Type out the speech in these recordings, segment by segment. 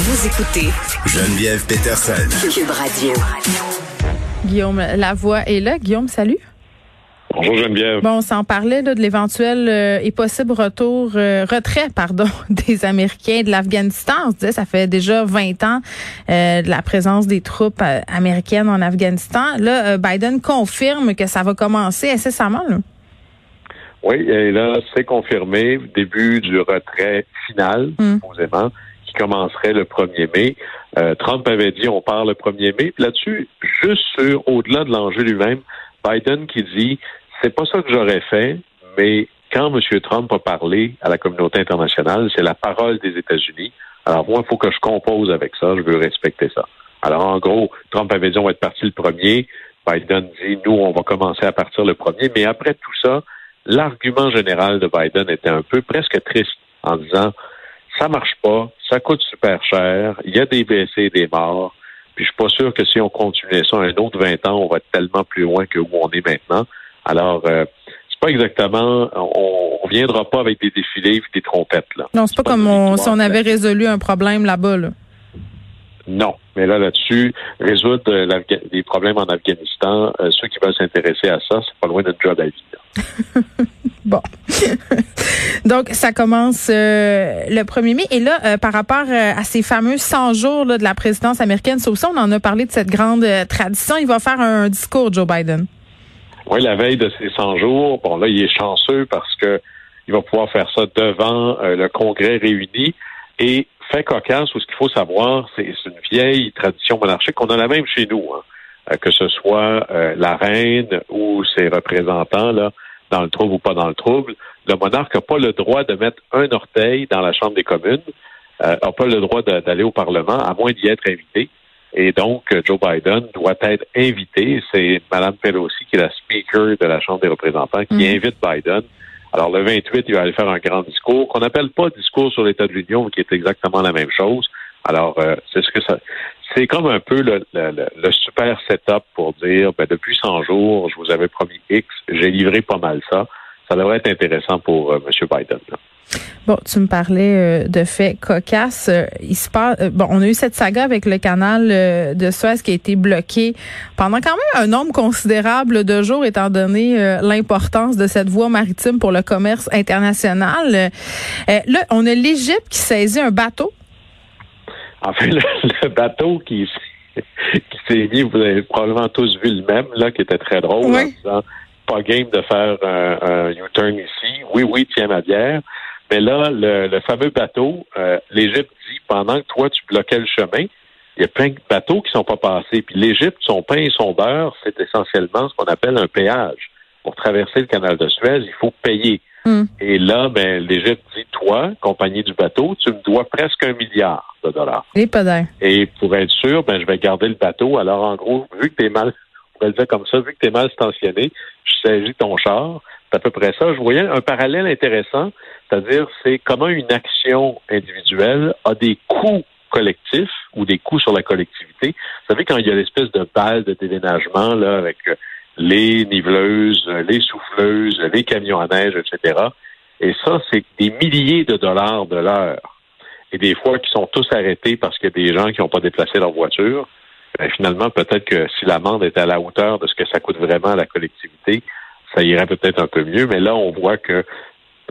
Vous écoutez Geneviève Peterson. Cube Radio. Guillaume Lavoie est là. Guillaume, salut. Bonjour Geneviève. Bon, on s'en parlait là, de l'éventuel euh, et possible retour, euh, retrait, pardon, des Américains de l'Afghanistan. On se disait, ça fait déjà 20 ans euh, de la présence des troupes euh, américaines en Afghanistan. Là, euh, Biden confirme que ça va commencer incessamment. Là. Oui, et là, c'est confirmé, début du retrait final, Mm. supposément, commencerait le 1er mai. Euh, Trump avait dit on part le 1er mai. Puis là-dessus, juste sur, au-delà de l'enjeu lui-même, Biden qui dit c'est pas ça que j'aurais fait, mais quand M. Trump a parlé à la communauté internationale, c'est la parole des États-Unis. Alors moi, il faut que je compose avec ça, je veux respecter ça. Alors en gros, Trump avait dit on va être parti le premier. Biden dit nous, on va commencer à partir le premier. Mais après tout ça, l'argument général de Biden était un peu presque triste en disant ça marche pas, ça coûte super cher, il y a des blessés et des morts. Puis je suis pas sûr que si on continuait ça un autre 20 ans, on va être tellement plus loin que où on est maintenant. Alors, euh, c'est pas exactement, on, on viendra pas avec des défilés et des trompettes là. Non, c'est pas, comme une on, si on avait résolu un problème là-bas. Là. Non, mais là là-dessus, résoudre euh, les problèmes en Afghanistan, euh, ceux qui veulent s'intéresser à ça, c'est pas loin d'une job à vie. Bon. Donc, ça commence euh, le 1er mai. Et là, euh, par rapport euh, à ces fameux 100 jours de la présidence américaine, ça aussi, on en a parlé de cette grande tradition. Il va faire un discours, Joe Biden. Oui, la veille de ces 100 jours, bon là, il est chanceux parce que il va pouvoir faire ça devant le Congrès réuni. Et fait cocasse, ou ce qu'il faut savoir, c'est une vieille tradition monarchique. On a la même chez nous, hein. Que ce soit la reine ou ses représentants là, dans le trouble ou pas dans le trouble. Le monarque n'a pas le droit de mettre un orteil dans la Chambre des communes, euh, n'a pas le droit d'aller au Parlement, à moins d'y être invité. Et donc, euh, Joe Biden doit être invité. C'est Mme Pelosi, qui est la speaker de la Chambre des représentants, qui Mhm. invite Biden. Alors, le 28, il va aller faire un grand discours, qu'on n'appelle pas discours sur l'État de l'Union, mais qui est exactement la même chose. Alors, euh, c'est ce que ça. C'est comme un peu le, le- le- super setup pour dire, ben, depuis 100 jours, je vous avais promis X, j'ai livré pas mal ça. Ça devrait être intéressant pour euh, M. Biden. là. Bon, tu me parlais euh, de faits cocasses. Euh, Il se passe, euh, bon, on a eu cette saga avec le canal euh, de Suez qui a été bloqué pendant quand même un nombre considérable de jours, étant donné euh, l'importance de cette voie maritime pour le commerce international. Là, on a l'Égypte qui saisit un bateau. En fait, le, le bateau qui, s'est- qui s'est mis, vous avez probablement tous vu le même, là, qui était très drôle, Oui. en disant pas game de faire un, un U-turn ici. Oui, oui, tiens ma bière. Mais là, le, le fameux bateau, euh, l'Égypte dit pendant que toi, tu bloquais le chemin, il y a plein de bateaux qui sont pas passés. Puis l'Égypte, son pain et son beurre, c'est essentiellement ce qu'on appelle un péage. Pour traverser le canal de Suez, il faut payer. Hmm. Et là, ben, l'Égypte dit, toi, compagnie du bateau, tu me dois presque un milliard de dollars. Les pas. Et pour être sûr, ben, je vais garder le bateau. Alors, en gros, vu que t'es mal, on pourrait le dire comme ça, vu que t'es mal stationné, je saisis ton char. C'est à peu près ça. Je voyais un parallèle intéressant, c'est-à-dire, c'est comment une action individuelle a des coûts collectifs ou des coûts sur la collectivité. Vous savez, quand il y a l'espèce de balle de déménagement, là, avec euh, les niveleuses, les souffleuses, les camions à neige, etc. Et ça, c'est des milliers de dollars de l'heure et des fois qui sont tous arrêtés parce qu'il y a des gens qui n'ont pas déplacé leur voiture, ben, finalement, peut-être que si l'amende est à la hauteur de ce que ça coûte vraiment à la collectivité, ça irait peut-être un peu mieux. Mais là, on voit que,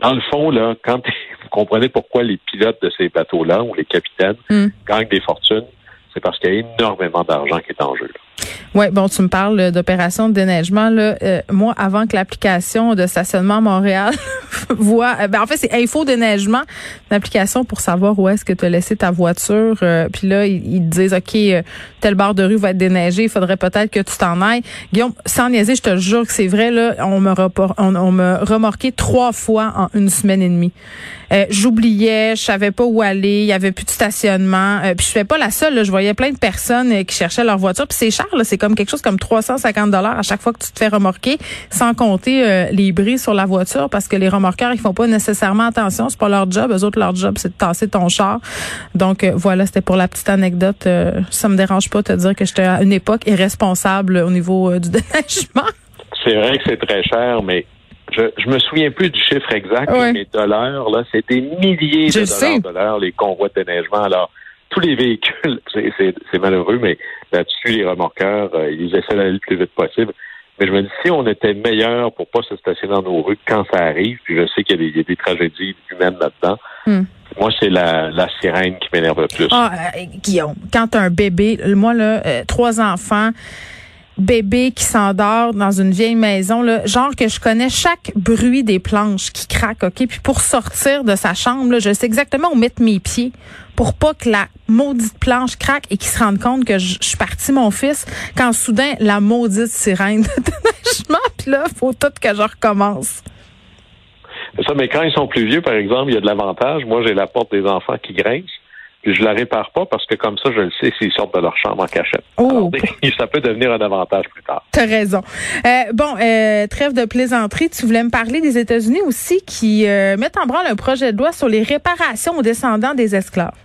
dans le fond, là, quand vous comprenez pourquoi les pilotes de ces bateaux-là ou les capitaines Hmm. gagnent des fortunes, c'est parce qu'il y a énormément d'argent qui est en jeu. là. Ouais, bon, tu me parles d'opération de déneigement là. Euh, moi, avant que l'application de stationnement Montréal voit, euh, ben en fait c'est Info déneigement, une application pour savoir où est-ce que tu as laissé ta voiture. Euh, Puis là, ils, disent ok, euh, telle barre de rue va être déneigée, il faudrait peut-être que tu t'en ailles. Guillaume, sans niaiser, je te jure que c'est vrai là. On me repor- on, remorqué trois fois en une semaine et demie. Euh, J'oubliais, je savais pas où aller, il y avait plus de stationnement. Euh, puis je fais pas la seule. là. je voyais plein de personnes euh, qui cherchaient leur voiture. Puis c'est cher, c'est comme quelque chose comme 350 dollars à chaque fois que tu te fais remorquer, sans compter euh, les bris sur la voiture, parce que les remorqueurs ils font pas nécessairement attention. C'est pas leur job. Eux autres leur job c'est de tasser ton char. Donc euh, voilà, c'était pour la petite anecdote. Ça me dérange pas de te dire que j'étais à une époque irresponsable au niveau du déneigement. C'est vrai que c'est très cher, mais je, je me souviens plus du chiffre exact, Ouais. mais l'heure, là, c'est des milliers Je de dollars les convois de déneigement. Alors, tous les véhicules, c'est malheureux, mais là-dessus, les remorqueurs, euh, ils essaient d'aller le plus vite possible. Mais je me dis, si on était meilleur pour pas se stationner dans nos rues quand ça arrive, puis je sais qu'il y, a des tragédies humaines là-dedans, hmm. moi, c'est la, sirène qui m'énerve le plus. Ah, euh, Guillaume, quand un bébé, moi, là, euh, trois enfants, bébé qui s'endort dans une vieille maison, là, genre que je connais chaque bruit des planches qui craquent, OK? Puis pour sortir de sa chambre, là, je sais exactement où mettre mes pieds pour pas que la maudite planche craque et qu'il se rende compte que je, suis partie mon fils quand soudain la maudite sirène de déneigement, puis là, faut tout que je recommence. Ça, mais quand ils sont plus vieux, par exemple, il y a de l'avantage. Moi, j'ai la porte des enfants qui grince. Puis je la répare pas parce que comme ça, je le sais s'ils sortent de leur chambre en cachette. Oh. ça peut devenir un avantage plus tard. T'as raison. Euh, bon, euh, trêve de plaisanterie. Tu voulais me parler des États-Unis aussi qui euh, mettent en branle un projet de loi sur les réparations aux descendants des esclaves.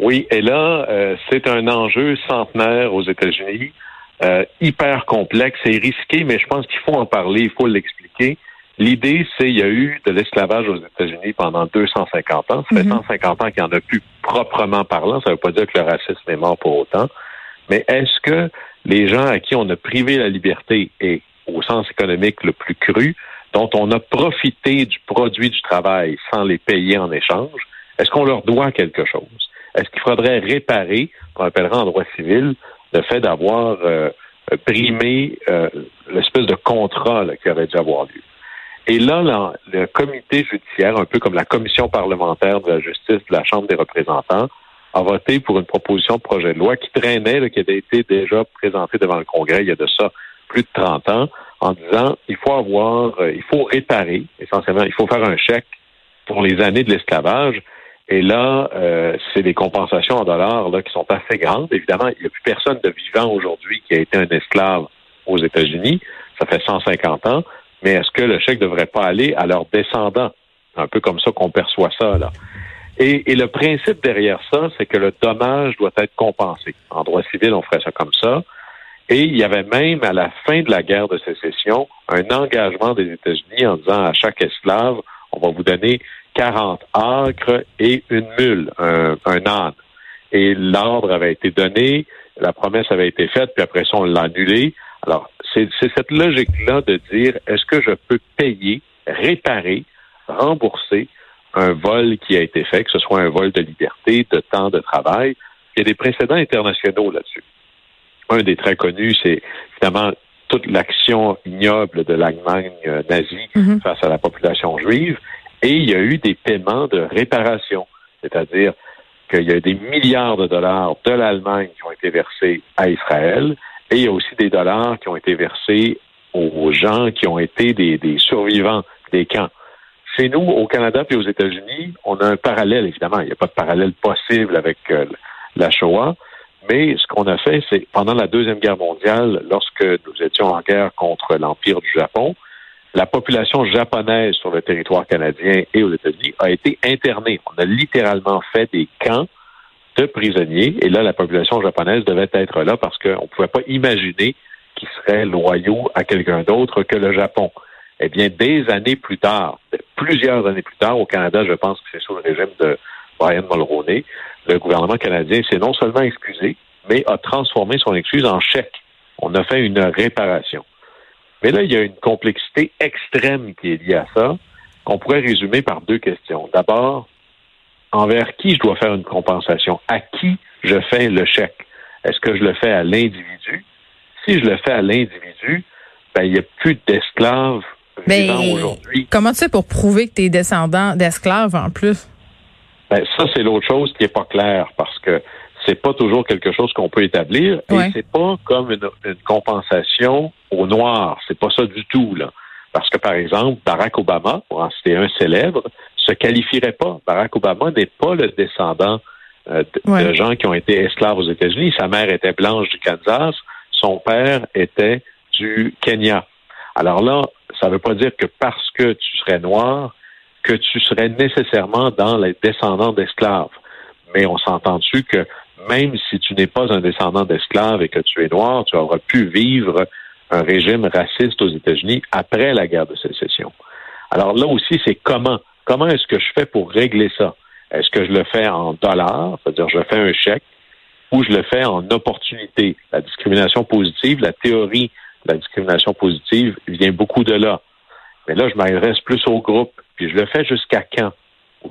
Oui, et là, c'est un enjeu centenaire aux États-Unis, hyper complexe et risqué, mais je pense qu'il faut en parler, il faut l'expliquer. L'idée, c'est qu'il y a eu de l'esclavage aux États-Unis pendant 250 ans. Ça fait 150 mhm. ans qu'il n'y en a plus proprement parlant. Ça ne veut pas dire que le racisme est mort pour autant. Mais est-ce que les gens à qui on a privé la liberté et au sens économique le plus cru, dont on a profité du produit du travail sans les payer en échange, est-ce qu'on leur doit quelque chose? Est-ce qu'il faudrait réparer, on appellera en droit civil, le fait d'avoir euh, primé euh, l'espèce de contrat qui aurait dû avoir lieu? Et là, le comité judiciaire, un peu comme la commission parlementaire de la justice de la Chambre des représentants, a voté pour une proposition de projet de loi qui traînait, qui avait été déjà présentée devant le Congrès il y a de ça plus de 30 ans, en disant il faut avoir, euh, il faut réparer, essentiellement, il faut faire un chèque pour les années de l'esclavage. Et là, euh, c'est des compensations en dollars là, qui sont assez grandes. Évidemment, il n'y a plus personne de vivant aujourd'hui qui a été un esclave aux États-Unis. Ça fait 150 ans mais est-ce que le chèque ne devrait pas aller à leurs descendants? Un peu comme ça qu'on perçoit ça, là. Et, le principe derrière ça, c'est que le dommage doit être compensé. En droit civil, on ferait ça comme ça. Et il y avait même, à la fin de la guerre de sécession, un engagement des États-Unis en disant à chaque esclave, on va vous donner 40 acres et une mule, un, un âne. Et l'ordre avait été donné, la promesse avait été faite, puis après ça, on l'a annulé. Alors, c'est cette logique-là de dire est-ce que je peux payer, réparer, rembourser un vol qui a été fait, que ce soit un vol de liberté, de temps de travail? Il y a des précédents internationaux là-dessus. Un des très connus, c'est évidemment toute l'action ignoble de l'Allemagne euh, nazie mm-hmm. face à la population juive. Et il y a eu des paiements de réparation, c'est-à-dire qu'il y a des milliards de dollars de l'Allemagne qui ont été versés à Israël et il y a aussi des dollars qui ont été versés aux gens qui ont été des, survivants des camps. Chez nous, au Canada et aux États-Unis, on a un parallèle, évidemment. Il n'y a pas de parallèle possible avec euh, la Shoah. Mais ce qu'on a fait, c'est pendant la Deuxième Guerre mondiale, lorsque nous étions en guerre contre l'Empire du Japon, la population japonaise sur le territoire canadien et aux États-Unis a été internée. On a littéralement fait des camps de prisonniers. Et là, la population japonaise devait être là parce qu'on ne pouvait pas imaginer qu'ils seraient loyaux à quelqu'un d'autre que le Japon. Eh bien, des années plus tard, plusieurs années plus tard, au Canada, je pense que c'est sous le régime de Brian Mulroney, le gouvernement canadien s'est non seulement excusé, mais a transformé son excuse en chèque. On a fait une réparation. Mais là, il y a une complexité extrême qui est liée à ça, qu'on pourrait résumer par deux questions. D'abord, envers qui je dois faire une compensation, à qui je fais le chèque? Est-ce que je le fais à l'individu? Si je le fais à l'individu, ben, il n'y a plus d'esclaves vivants aujourd'hui. Comment tu fais pour prouver que tu es descendant d'esclaves en plus? Ben, ça, c'est l'autre chose qui n'est pas claire parce que c'est pas toujours quelque chose qu'on peut établir et c'est pas comme une, une compensation au noir. C'est pas ça du tout, là. Parce que, par exemple, Barack Obama, pour en citer un célèbre, se qualifierait pas. Barack Obama n'est pas le descendant euh, de, gens qui ont été esclaves aux États-Unis. Sa mère était blanche du Kansas, son père était du Kenya. Alors là, ça ne veut pas dire que parce que tu serais noir, que tu serais nécessairement dans les descendants d'esclaves. Mais on s'entend dessus que même si tu n'es pas un descendant d'esclaves et que tu es noir, tu auras pu vivre un régime raciste aux États-Unis après la guerre de sécession. Alors là aussi, c'est comment? Comment est-ce que je fais pour régler ça? Est-ce que je le fais en dollars, c'est-à-dire je fais un chèque, ou je le fais en opportunité? La discrimination positive, la théorie de la discrimination positive vient beaucoup de là. Mais là, je m'adresse plus au groupe, puis je le fais jusqu'à quand?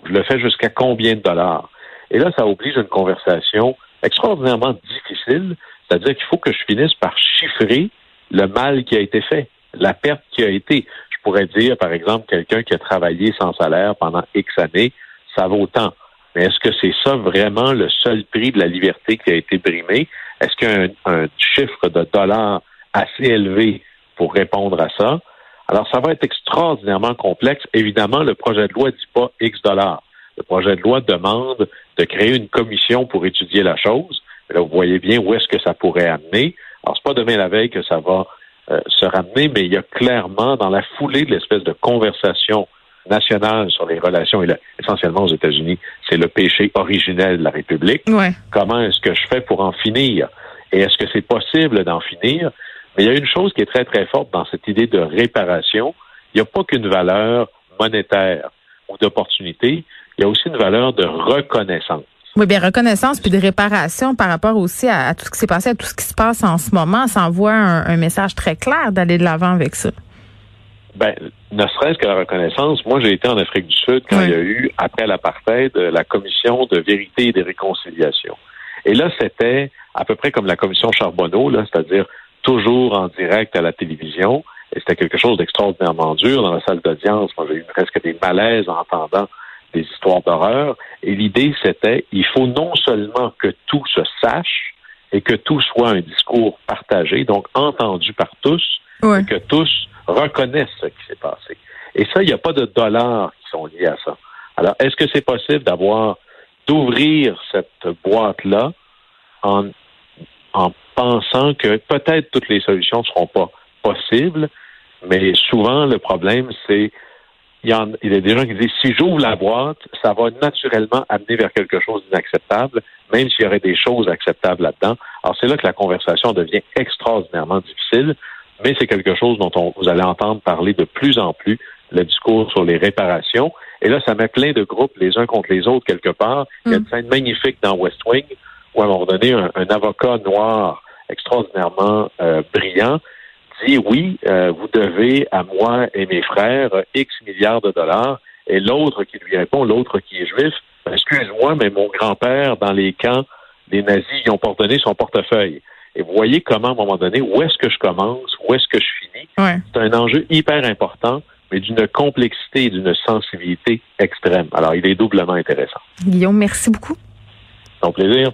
Je le fais jusqu'à combien de dollars? Et là, ça oblige une conversation extraordinairement difficile, c'est-à-dire qu'il faut que je finisse par chiffrer le mal qui a été fait, la perte qui a été. Pourrais dire, par exemple, quelqu'un qui a travaillé sans salaire pendant X années, ça vaut tant. Mais est-ce que c'est ça vraiment le seul prix de la liberté qui a été brimé? Est-ce qu'il y a un, chiffre de dollars assez élevé pour répondre à ça? Alors, ça va être extraordinairement complexe. Évidemment, le projet de loi ne dit pas X dollars. Le projet de loi demande de créer une commission pour étudier la chose. Là, vous voyez bien où est-ce que ça pourrait amener. Alors, c'est pas demain la veille que ça va euh, se ramener, mais il y a clairement, dans la foulée de l'espèce de conversation nationale sur les relations, et là, essentiellement aux États-Unis, c'est le péché originel de la République. Comment est-ce que je fais pour en finir? Et est-ce que c'est possible d'en finir? Mais il y a une chose qui est très, très forte dans cette idée de réparation. Il n'y a pas qu'une valeur monétaire ou d'opportunité, il y a aussi une valeur de reconnaissance. Oui, bien, reconnaissance puis de réparation par rapport aussi à, tout ce qui s'est passé, à tout ce qui se passe en ce moment. Ça envoie un, message très clair d'aller de l'avant avec ça. Ben, ne serait-ce que la reconnaissance. Moi, j'ai été en Afrique du Sud quand il y a eu, après l'apartheid, la commission de vérité et de réconciliation. Et là, c'était à peu près comme la commission Charbonneau, là, c'est-à-dire toujours en direct à la télévision. Et c'était quelque chose d'extraordinairement dur dans la salle d'audience. Moi, j'ai eu presque des malaises en entendant des histoires d'horreur. Et l'idée, c'était, il faut non seulement que tout se sache et que tout soit un discours partagé, donc entendu par tous, et que tous reconnaissent ce qui s'est passé. Et ça, il n'y a pas de dollars qui sont liés à ça. Alors, est-ce que c'est possible d'avoir, d'ouvrir cette boîte-là en, en pensant que peut-être toutes les solutions ne seront pas possibles, mais souvent, le problème, c'est il y, en, il y a des gens qui disent si j'ouvre la boîte, ça va naturellement amener vers quelque chose d'inacceptable, même s'il y aurait des choses acceptables là-dedans. Alors c'est là que la conversation devient extraordinairement difficile, mais c'est quelque chose dont on, vous allez entendre parler de plus en plus, le discours sur les réparations. Et là, ça met plein de groupes les uns contre les autres quelque part. Il y a une mm. scène magnifique dans West Wing où à un moment donné, un, avocat noir extraordinairement euh, brillant dit oui, euh, vous devez à moi et mes frères X milliards de dollars. Et l'autre qui lui répond, l'autre qui est juif, excuse-moi, mais mon grand-père, dans les camps, les nazis, ils ont pardonné son portefeuille. Et vous voyez comment, à un moment donné, où est-ce que je commence, où est-ce que je finis? C'est un enjeu hyper important, mais d'une complexité et d'une sensibilité extrême. Alors, il est doublement intéressant. Guillaume, merci beaucoup. Un plaisir.